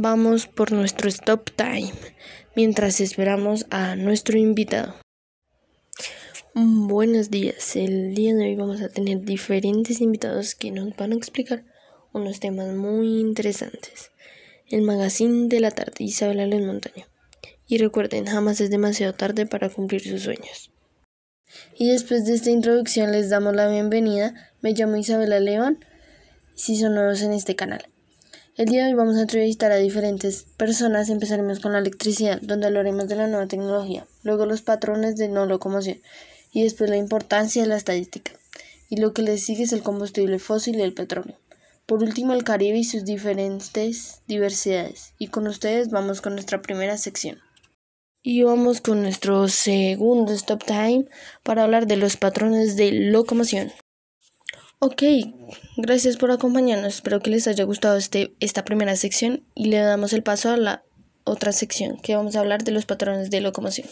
vamos por nuestro stop time mientras esperamos a nuestro invitado. Buenos días, el día de hoy vamos a tener diferentes invitados que nos van a explicar unos temas muy interesantes. El magazine de la tarde, Isabela Les Montaño. Y recuerden, jamás es demasiado tarde para cumplir sus sueños. Y después de esta introducción les damos la bienvenida. Me llamo Isabela León, si son nuevos en este canal. El día de hoy vamos a entrevistar a diferentes personas. Empezaremos con la electricidad, donde hablaremos de la nueva tecnología, luego los patrones de no locomoción y después la importancia de la estadística. Y lo que le sigue es el combustible fósil y el petróleo. Por último, el Caribe y sus diferentes diversidades. Y con ustedes vamos con nuestra primera sección. Y vamos con nuestro segundo stop time para hablar de los patrones de locomoción. Ok, gracias por acompañarnos. Espero que les haya gustado este, esta primera sección y le damos el paso a la otra sección que vamos a hablar de los patrones de locomoción.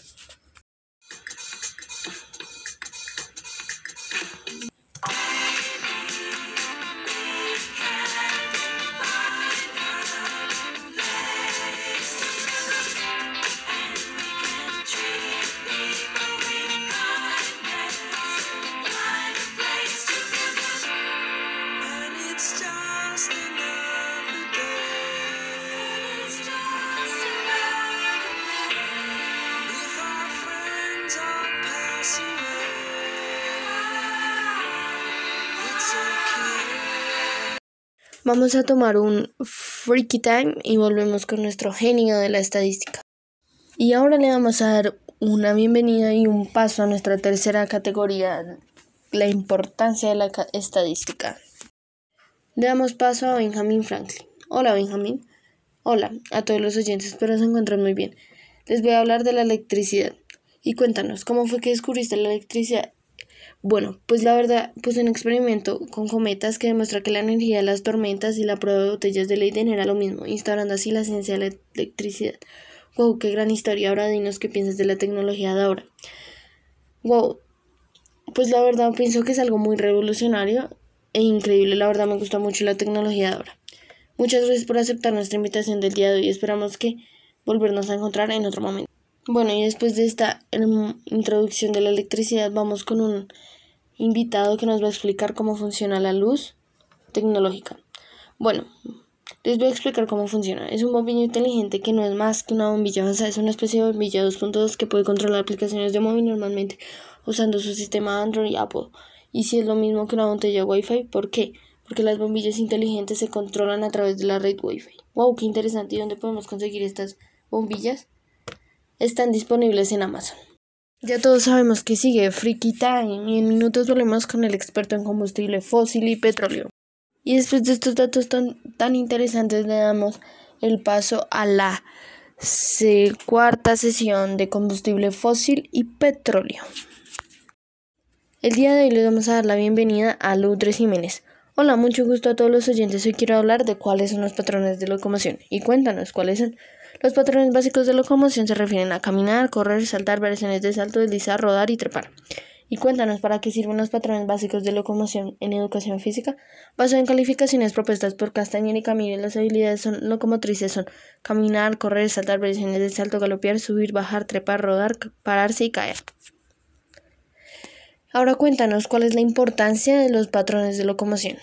Vamos a tomar un freaky time y volvemos con nuestro genio de la estadística. Y ahora le vamos a dar una bienvenida y un paso a nuestra tercera categoría, la importancia de la estadística. Le damos paso a Benjamin Franklin. Hola Benjamin. Hola a todos los oyentes, espero se encuentren muy bien. Les voy a hablar de la electricidad. Y cuéntanos, ¿cómo fue que descubriste la electricidad bueno, pues la verdad puse un experimento con cometas que demuestra que la energía de las tormentas y la prueba de botellas de Leiden era lo mismo, instaurando así la ciencia de la electricidad. Wow, qué gran historia. Ahora dinos qué piensas de la tecnología de ahora. Wow, pues la verdad pienso que es algo muy revolucionario e increíble. La verdad me gusta mucho la tecnología de ahora. Muchas gracias por aceptar nuestra invitación del día de hoy. Esperamos que volvernos a encontrar en otro momento. Bueno, y después de esta introducción de la electricidad, vamos con un invitado que nos va a explicar cómo funciona la luz tecnológica. Bueno, les voy a explicar cómo funciona. Es un bombillo inteligente que no es más que una bombilla, o sea, es una especie de bombilla 2.2 que puede controlar aplicaciones de móvil normalmente usando su sistema Android y Apple. Y si es lo mismo que una botella Wi-Fi, ¿por qué? Porque las bombillas inteligentes se controlan a través de la red Wi-Fi. ¡Wow! ¡Qué interesante! ¿Y dónde podemos conseguir estas bombillas? Están disponibles en Amazon. Ya todos sabemos que sigue Freaky Time y en minutos volvemos con el experto en combustible fósil y petróleo. Y después de estos datos tan, tan interesantes le damos el paso a la cuarta sesión de combustible fósil y petróleo. El día de hoy les vamos a dar la bienvenida a Ludres Jiménez. Hola, mucho gusto a todos los oyentes. Hoy quiero hablar de cuáles son los patrones de locomoción y cuéntanos cuáles son. Los patrones básicos de locomoción se refieren a caminar, correr, saltar, versiones de salto, deslizar, rodar y trepar. Y cuéntanos para qué sirven los patrones básicos de locomoción en educación física. Basado en calificaciones propuestas por Castañer y Camille, las habilidades son locomotrices son caminar, correr, saltar, versiones de salto, galopear, subir, bajar, trepar, rodar, pararse y caer. Ahora cuéntanos cuál es la importancia de los patrones de locomoción.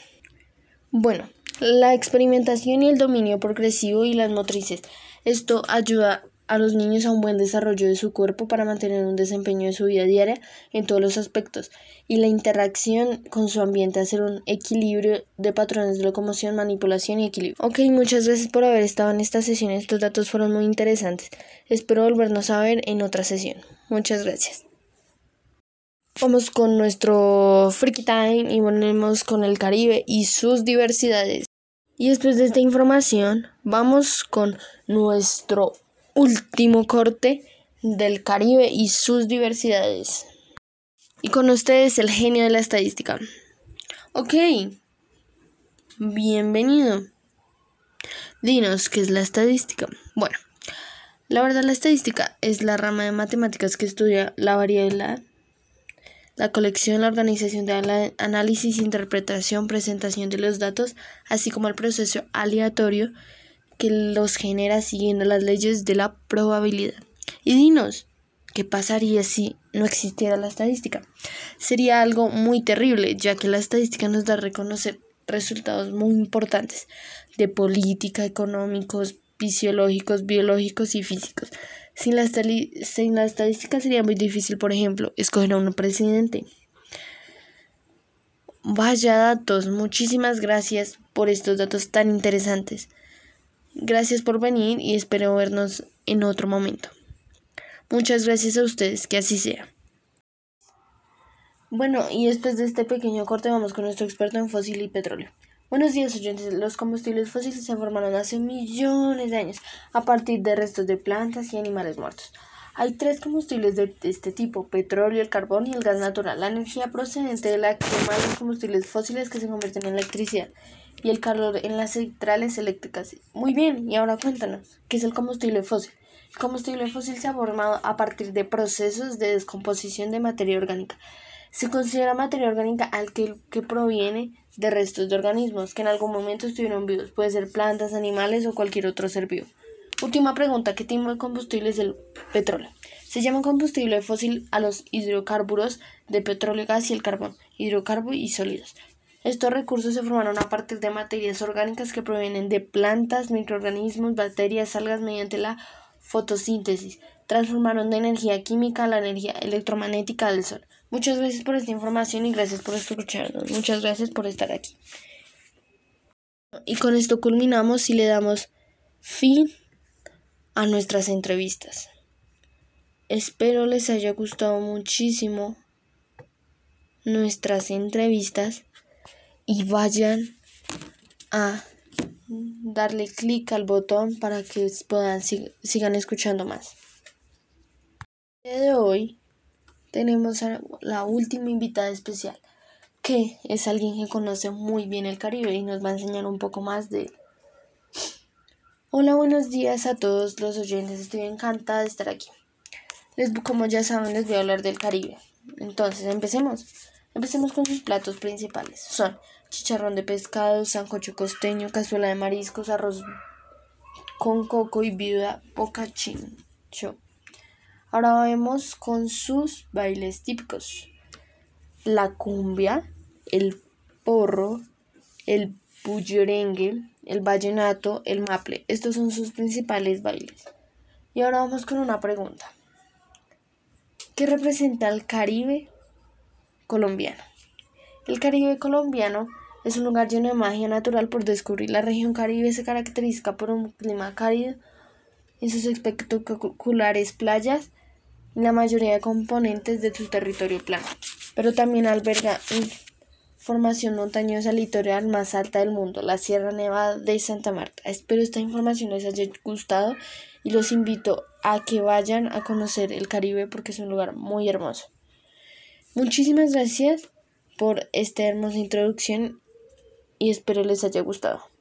Bueno, la experimentación y el dominio progresivo y las motrices esto ayuda a los niños a un buen desarrollo de su cuerpo para mantener un desempeño de su vida diaria en todos los aspectos y la interacción con su ambiente hacer un equilibrio de patrones de locomoción, manipulación y equilibrio. Ok, muchas gracias por haber estado en esta sesión. Estos datos fueron muy interesantes. Espero volvernos a ver en otra sesión. Muchas gracias. Vamos con nuestro Freaky Time y volvemos con el Caribe y sus diversidades. Y después de esta información, vamos con nuestro último corte del Caribe y sus diversidades. Y con ustedes el genio de la estadística. Ok, bienvenido. Dinos, ¿qué es la estadística? Bueno, la verdad la estadística es la rama de matemáticas que estudia la variabilidad la colección, la organización de análisis, interpretación, presentación de los datos, así como el proceso aleatorio que los genera siguiendo las leyes de la probabilidad. Y dinos, ¿qué pasaría si no existiera la estadística? Sería algo muy terrible, ya que la estadística nos da a reconocer resultados muy importantes de política, económicos, fisiológicos, biológicos y físicos. Sin la, sin sería muy difícil, por ejemplo, escoger a un presidente. Vaya datos, muchísimas gracias por estos datos tan interesantes. Gracias por venir y espero vernos en otro momento. Muchas gracias a ustedes, que así sea. Bueno, y después de este pequeño corte vamos con nuestro experto en fósil y petróleo. Buenos días oyentes, los combustibles fósiles se formaron hace millones de años a partir de restos de plantas y animales muertos. Hay tres combustibles de este tipo, petróleo, el carbón y el gas natural. La energía procedente de la quema de los combustibles fósiles que se convierten en electricidad y el calor en las centrales eléctricas. Muy bien, y ahora cuéntanos, ¿qué es el combustible fósil? El combustible fósil se ha formado a partir de procesos de descomposición de materia orgánica. Se considera materia orgánica al que, que proviene de restos de organismos que en algún momento estuvieron vivos, puede ser plantas, animales o cualquier otro ser vivo. Última pregunta, ¿qué tipo de combustible es el petróleo? Se llama combustible fósil a los hidrocarburos de petróleo, gas y el carbón, hidrocarburos y sólidos. Estos recursos se formaron a partir de materias orgánicas que provienen de plantas, microorganismos, bacterias, algas mediante la fotosíntesis. Transformaron de energía química a la energía electromagnética del sol. Muchas gracias por esta información y gracias por escucharnos. Muchas gracias por estar aquí. Y con esto culminamos y le damos fin a nuestras entrevistas. Espero les haya gustado muchísimo nuestras entrevistas y vayan a darle clic al botón para que puedan sigan escuchando más. El día de hoy tenemos a la última invitada especial, que es alguien que conoce muy bien el Caribe y nos va a enseñar un poco más de él. Hola, buenos días a todos los oyentes. Estoy encantada de estar aquí. Les, como ya saben, les voy a hablar del Caribe. Entonces, empecemos. Empecemos con sus platos principales. Son chicharrón de pescado, sancocho costeño, cazuela de mariscos, arroz con coco y viuda chincho. Ahora vemos con sus bailes típicos. La cumbia, el porro, el bullerengue, el vallenato, el maple. Estos son sus principales bailes. Y ahora vamos con una pregunta. ¿Qué representa el Caribe colombiano? El Caribe colombiano es un lugar lleno de magia natural por descubrir. La región Caribe se caracteriza por un clima cálido en sus espectaculares playas la mayoría de componentes de su territorio plano, pero también alberga formación montañosa litoral más alta del mundo, la Sierra Nevada de Santa Marta. Espero esta información les haya gustado y los invito a que vayan a conocer el Caribe porque es un lugar muy hermoso. Muchísimas gracias por esta hermosa introducción y espero les haya gustado.